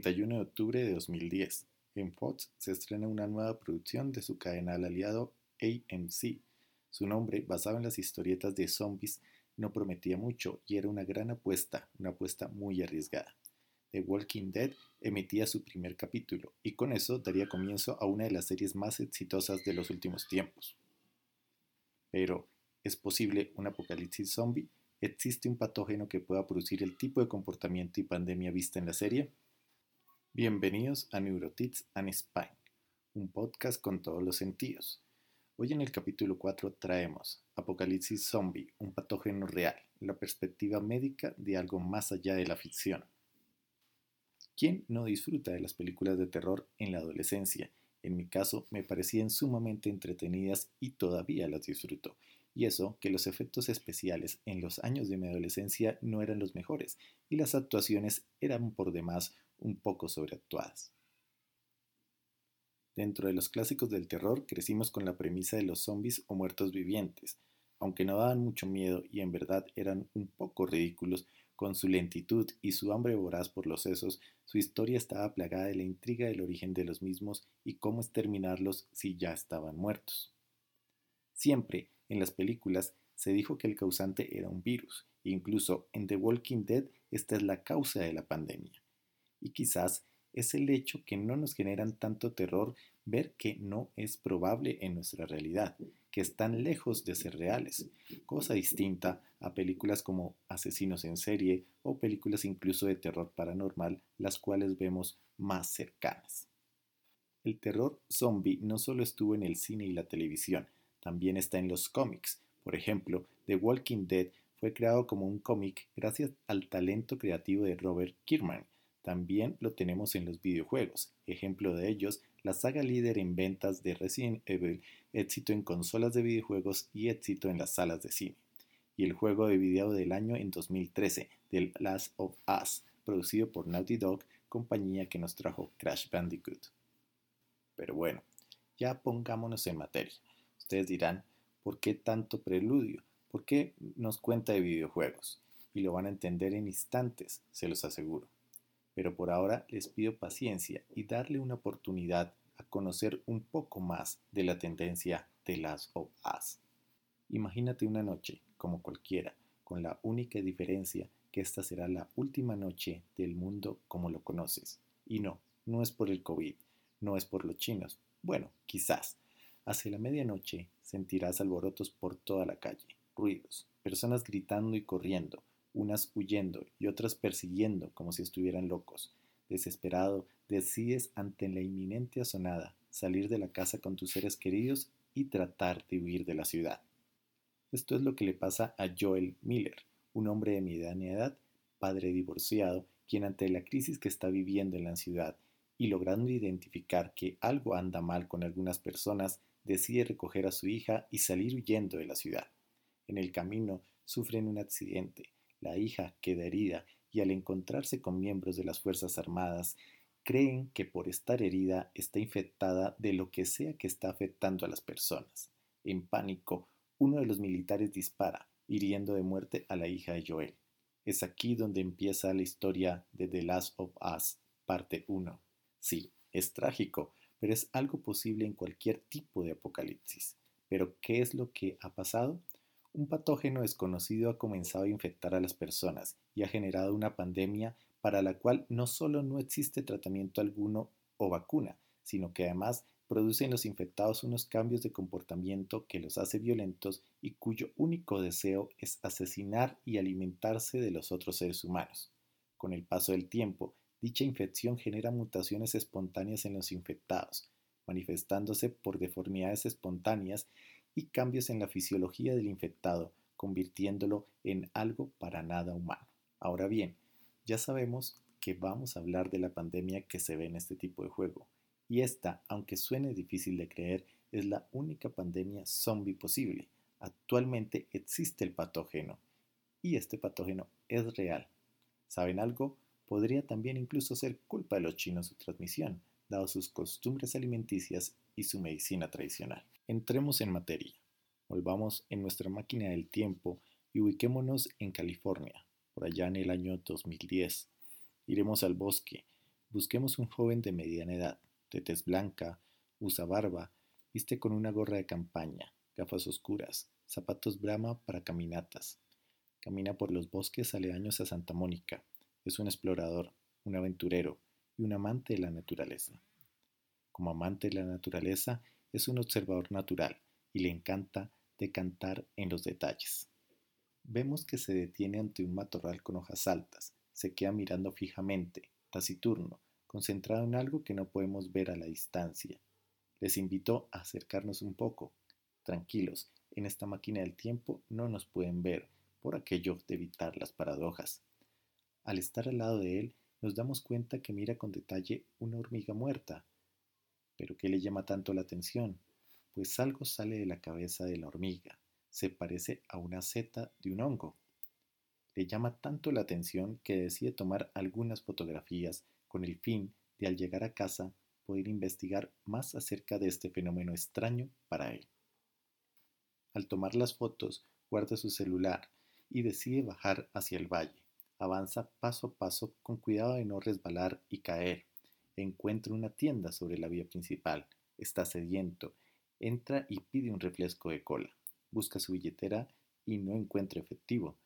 31 de octubre de 2010. En Fox se estrena una nueva producción de su canal aliado AMC. Su nombre, basado en las historietas de zombies, no prometía mucho y era una gran apuesta, una apuesta muy arriesgada. The Walking Dead emitía su primer capítulo y con eso daría comienzo a una de las series más exitosas de los últimos tiempos. Pero, ¿es posible un apocalipsis zombie? ¿Existe un patógeno que pueda producir el tipo de comportamiento y pandemia vista en la serie? Bienvenidos a Neurotits and Spine, un podcast con todos los sentidos. Hoy en el capítulo 4 traemos Apocalipsis Zombie, un patógeno real, la perspectiva médica de algo más allá de la ficción. ¿Quién no disfruta de las películas de terror en la adolescencia? En mi caso, me parecían sumamente entretenidas y todavía las disfruto. Y eso que los efectos especiales en los años de mi adolescencia no eran los mejores y las actuaciones eran por demás un poco sobreactuadas. Dentro de los clásicos del terror crecimos con la premisa de los zombies o muertos vivientes, aunque no daban mucho miedo y en verdad eran un poco ridículos, con su lentitud y su hambre voraz por los sesos, su historia estaba plagada de la intriga del origen de los mismos y cómo exterminarlos si ya estaban muertos. Siempre, en las películas, se dijo que el causante era un virus, incluso en The Walking Dead esta es la causa de la pandemia. Y quizás es el hecho que no nos generan tanto terror ver que no es probable en nuestra realidad, que están lejos de ser reales, cosa distinta a películas como Asesinos en serie o películas incluso de terror paranormal, las cuales vemos más cercanas. El terror zombie no solo estuvo en el cine y la televisión, también está en los cómics. Por ejemplo, The Walking Dead fue creado como un cómic gracias al talento creativo de Robert Kirkman. También lo tenemos en los videojuegos. Ejemplo de ellos, la saga líder en ventas de Resident Evil, éxito en consolas de videojuegos y éxito en las salas de cine. Y el juego de video del año en 2013, The Last of Us, producido por Naughty Dog, compañía que nos trajo Crash Bandicoot. Pero bueno, ya pongámonos en materia. Ustedes dirán, ¿por qué tanto preludio? ¿Por qué nos cuenta de videojuegos? Y lo van a entender en instantes, se los aseguro pero por ahora les pido paciencia y darle una oportunidad a conocer un poco más de la tendencia de las of Us. Imagínate una noche, como cualquiera, con la única diferencia que esta será la última noche del mundo como lo conoces. Y no, no es por el COVID, no es por los chinos. Bueno, quizás. Hacia la medianoche sentirás alborotos por toda la calle, ruidos, personas gritando y corriendo, unas huyendo y otras persiguiendo como si estuvieran locos. Desesperado, decides ante la inminente asonada salir de la casa con tus seres queridos y tratar de huir de la ciudad. Esto es lo que le pasa a Joel Miller, un hombre de mediana edad, padre divorciado, quien ante la crisis que está viviendo en la ciudad y logrando identificar que algo anda mal con algunas personas, decide recoger a su hija y salir huyendo de la ciudad. En el camino sufren un accidente la hija queda herida y al encontrarse con miembros de las Fuerzas Armadas, creen que por estar herida está infectada de lo que sea que está afectando a las personas. En pánico, uno de los militares dispara, hiriendo de muerte a la hija de Joel. Es aquí donde empieza la historia de The Last of Us, parte 1. Sí, es trágico, pero es algo posible en cualquier tipo de apocalipsis. Pero, ¿qué es lo que ha pasado? Un patógeno desconocido ha comenzado a infectar a las personas y ha generado una pandemia para la cual no solo no existe tratamiento alguno o vacuna, sino que además produce en los infectados unos cambios de comportamiento que los hace violentos y cuyo único deseo es asesinar y alimentarse de los otros seres humanos. Con el paso del tiempo, dicha infección genera mutaciones espontáneas en los infectados, manifestándose por deformidades espontáneas y cambios en la fisiología del infectado, convirtiéndolo en algo para nada humano. Ahora bien, ya sabemos que vamos a hablar de la pandemia que se ve en este tipo de juego, y esta, aunque suene difícil de creer, es la única pandemia zombie posible. Actualmente existe el patógeno, y este patógeno es real. ¿Saben algo? Podría también incluso ser culpa de los chinos su transmisión, dado sus costumbres alimenticias y su medicina tradicional. Entremos en materia. Volvamos en nuestra máquina del tiempo y ubiquémonos en California, por allá en el año 2010. Iremos al bosque, Busquemos un joven de mediana edad, de tez blanca, usa barba, viste con una gorra de campaña, gafas oscuras, zapatos Brahma para caminatas. Camina por los bosques aledaños a Santa Mónica. Es un explorador, un aventurero y un amante de la naturaleza. Como amante de la naturaleza, es un observador natural y le encanta decantar en los detalles. Vemos que se detiene ante un matorral con hojas altas, se queda mirando fijamente, taciturno, concentrado en algo que no podemos ver a la distancia. Les invito a acercarnos un poco. Tranquilos, en esta máquina del tiempo no nos pueden ver, por aquello de evitar las paradojas. Al estar al lado de él, nos damos cuenta que mira con detalle una hormiga muerta. ¿Pero qué le llama tanto la atención? Pues algo sale de la cabeza de la hormiga, se parece a una seta de un hongo. Le llama tanto la atención que decide tomar algunas fotografías con el fin de al llegar a casa poder investigar más acerca de este fenómeno extraño para él. Al tomar las fotos, guarda su celular y decide bajar hacia el valle. Avanza paso a paso con cuidado de no resbalar y caer. Encuentra una tienda sobre la vía principal. Está sediento. Entra y pide un refresco de cola. Busca su billetera y no encuentra efectivo.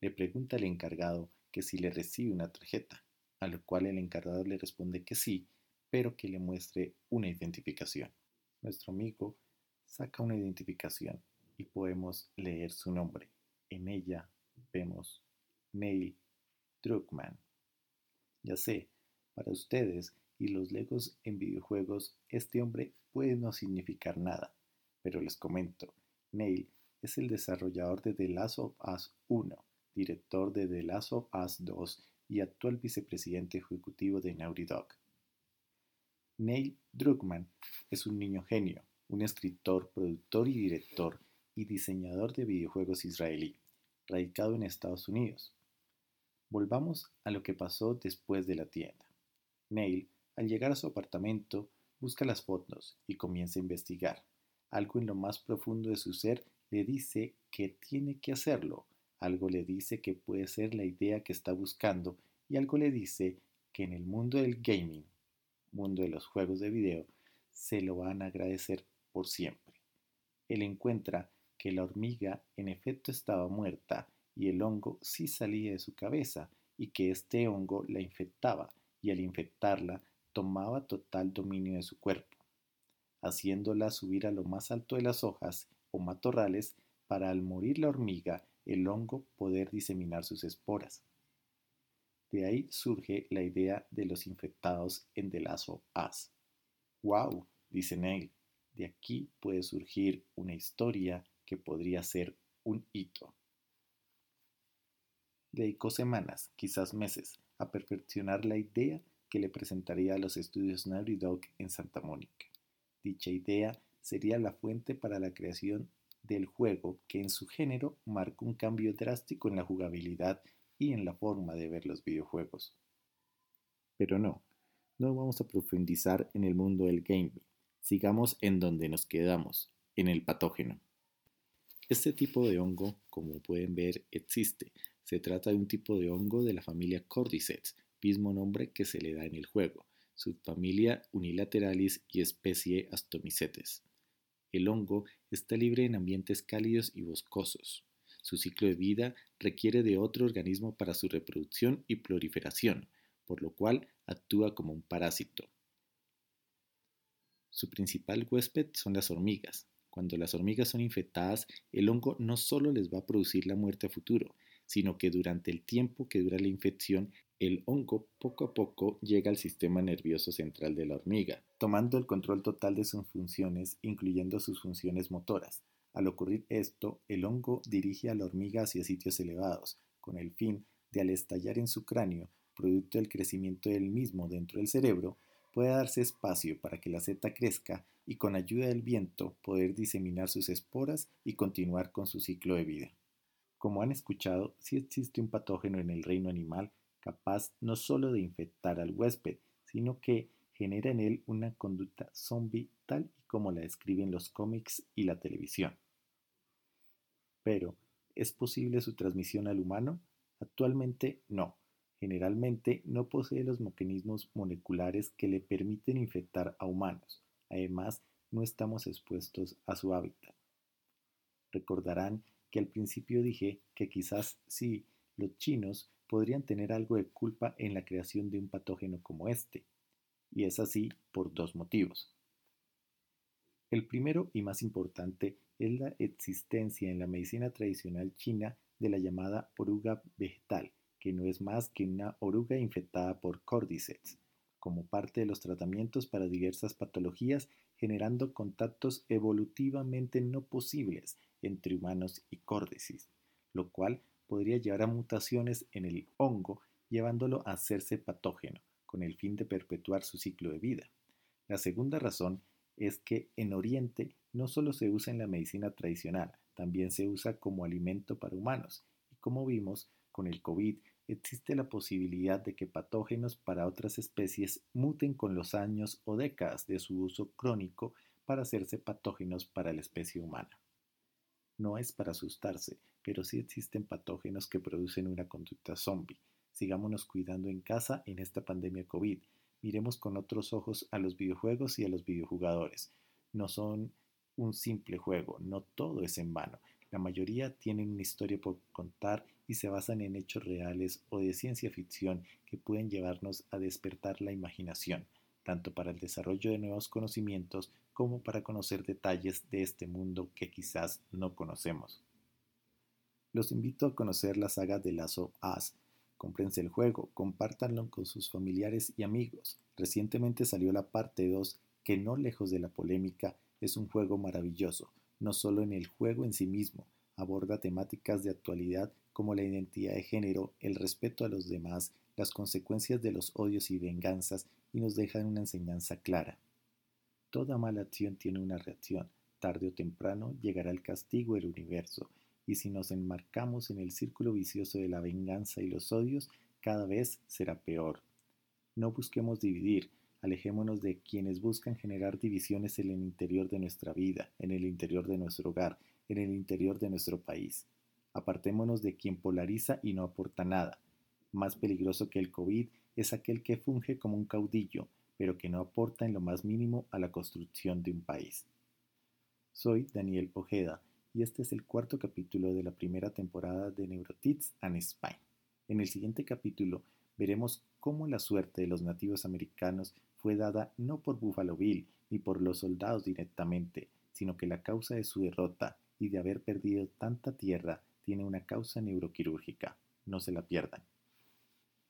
Le pregunta al encargado que si le recibe una tarjeta, a lo cual el encargado le responde que sí, pero que le muestre una identificación. Nuestro amigo saca una identificación y podemos leer su nombre. En ella vemos Neil Druckmann. Ya sé, para ustedes y los legos en videojuegos, este hombre puede no significar nada, pero les comento, Neil es el desarrollador de The Last of Us 1, director de The Last of Us 2 y actual vicepresidente ejecutivo de Naughty Dog. Neil Druckmann es un niño genio, un escritor, productor y director y diseñador de videojuegos israelí, radicado en Estados Unidos. Volvamos a lo que pasó después de la tienda. Neil, al llegar a su apartamento, busca las fotos y comienza a investigar. Algo en lo más profundo de su ser le dice que tiene que hacerlo, algo le dice que puede ser la idea que está buscando y algo le dice que en el mundo del gaming, mundo de los juegos de video, se lo van a agradecer por siempre. Él encuentra que la hormiga en efecto estaba muerta y el hongo sí salía de su cabeza y que este hongo la infectaba y al infectarla tomaba total dominio de su cuerpo, haciéndola subir a lo más alto de las hojas o matorrales para al morir la hormiga el hongo poder diseminar sus esporas. De ahí surge la idea de los infectados en The Lazo As. ¡Wow! dice Neil. De aquí puede surgir una historia que podría ser un hito. Dedicó semanas, quizás meses, a perfeccionar la idea que le presentaría a los estudios Naughty Dog en Santa Mónica. Dicha idea sería la fuente para la creación del juego que en su género marcó un cambio drástico en la jugabilidad y en la forma de ver los videojuegos. Pero no, no vamos a profundizar en el mundo del gaming. Sigamos en donde nos quedamos, en el patógeno. Este tipo de hongo, como pueden ver, existe. Se trata de un tipo de hongo de la familia Cordyceps, mismo nombre que se le da en el juego, subfamilia Unilateralis y especie Astomycetes. El hongo está libre en ambientes cálidos y boscosos. Su ciclo de vida requiere de otro organismo para su reproducción y proliferación, por lo cual actúa como un parásito. Su principal huésped son las hormigas, cuando las hormigas son infectadas, el hongo no solo les va a producir la muerte a futuro, sino que durante el tiempo que dura la infección, el hongo poco a poco llega al sistema nervioso central de la hormiga, tomando el control total de sus funciones, incluyendo sus funciones motoras. Al ocurrir esto, el hongo dirige a la hormiga hacia sitios elevados, con el fin de al estallar en su cráneo, producto del crecimiento del mismo dentro del cerebro, pueda darse espacio para que la seta crezca y con ayuda del viento poder diseminar sus esporas y continuar con su ciclo de vida. Como han escuchado, sí existe un patógeno en el reino animal capaz no solo de infectar al huésped, sino que genera en él una conducta zombie tal y como la describen los cómics y la televisión. Pero, ¿es posible su transmisión al humano? Actualmente no. Generalmente no posee los mecanismos moleculares que le permiten infectar a humanos. Además, no estamos expuestos a su hábitat. Recordarán que al principio dije que quizás sí, los chinos podrían tener algo de culpa en la creación de un patógeno como este. Y es así por dos motivos. El primero y más importante es la existencia en la medicina tradicional china de la llamada oruga vegetal, que no es más que una oruga infectada por cordyceps, como parte de los tratamientos para diversas patologías, generando contactos evolutivamente no posibles entre humanos y córdices, lo cual podría llevar a mutaciones en el hongo, llevándolo a hacerse patógeno, con el fin de perpetuar su ciclo de vida. La segunda razón es que en Oriente no solo se usa en la medicina tradicional, también se usa como alimento para humanos. Y como vimos con el COVID, existe la posibilidad de que patógenos para otras especies muten con los años o décadas de su uso crónico para hacerse patógenos para la especie humana. No es para asustarse, pero sí existen patógenos que producen una conducta zombie. Sigámonos cuidando en casa en esta pandemia COVID. Miremos con otros ojos a los videojuegos y a los videojugadores. No son un simple juego, no todo es en vano. La mayoría tienen una historia por contar y se basan en hechos reales o de ciencia ficción que pueden llevarnos a despertar la imaginación, tanto para el desarrollo de nuevos conocimientos como para conocer detalles de este mundo que quizás no conocemos. Los invito a conocer la saga de Lazo As. Comprense el juego, compártanlo con sus familiares y amigos. Recientemente salió la parte 2 que no lejos de la polémica es un juego maravilloso, no solo en el juego en sí mismo, aborda temáticas de actualidad como la identidad de género, el respeto a los demás, las consecuencias de los odios y venganzas y nos deja una enseñanza clara. Toda mala acción tiene una reacción, tarde o temprano llegará el castigo del universo, y si nos enmarcamos en el círculo vicioso de la venganza y los odios, cada vez será peor. No busquemos dividir, Alejémonos de quienes buscan generar divisiones en el interior de nuestra vida, en el interior de nuestro hogar, en el interior de nuestro país. Apartémonos de quien polariza y no aporta nada. Más peligroso que el COVID es aquel que funge como un caudillo, pero que no aporta en lo más mínimo a la construcción de un país. Soy Daniel Ojeda y este es el cuarto capítulo de la primera temporada de Neurotits and Spine. En el siguiente capítulo veremos cómo la suerte de los nativos americanos fue dada no por Buffalo Bill ni por los soldados directamente, sino que la causa de su derrota y de haber perdido tanta tierra tiene una causa neuroquirúrgica. No se la pierdan.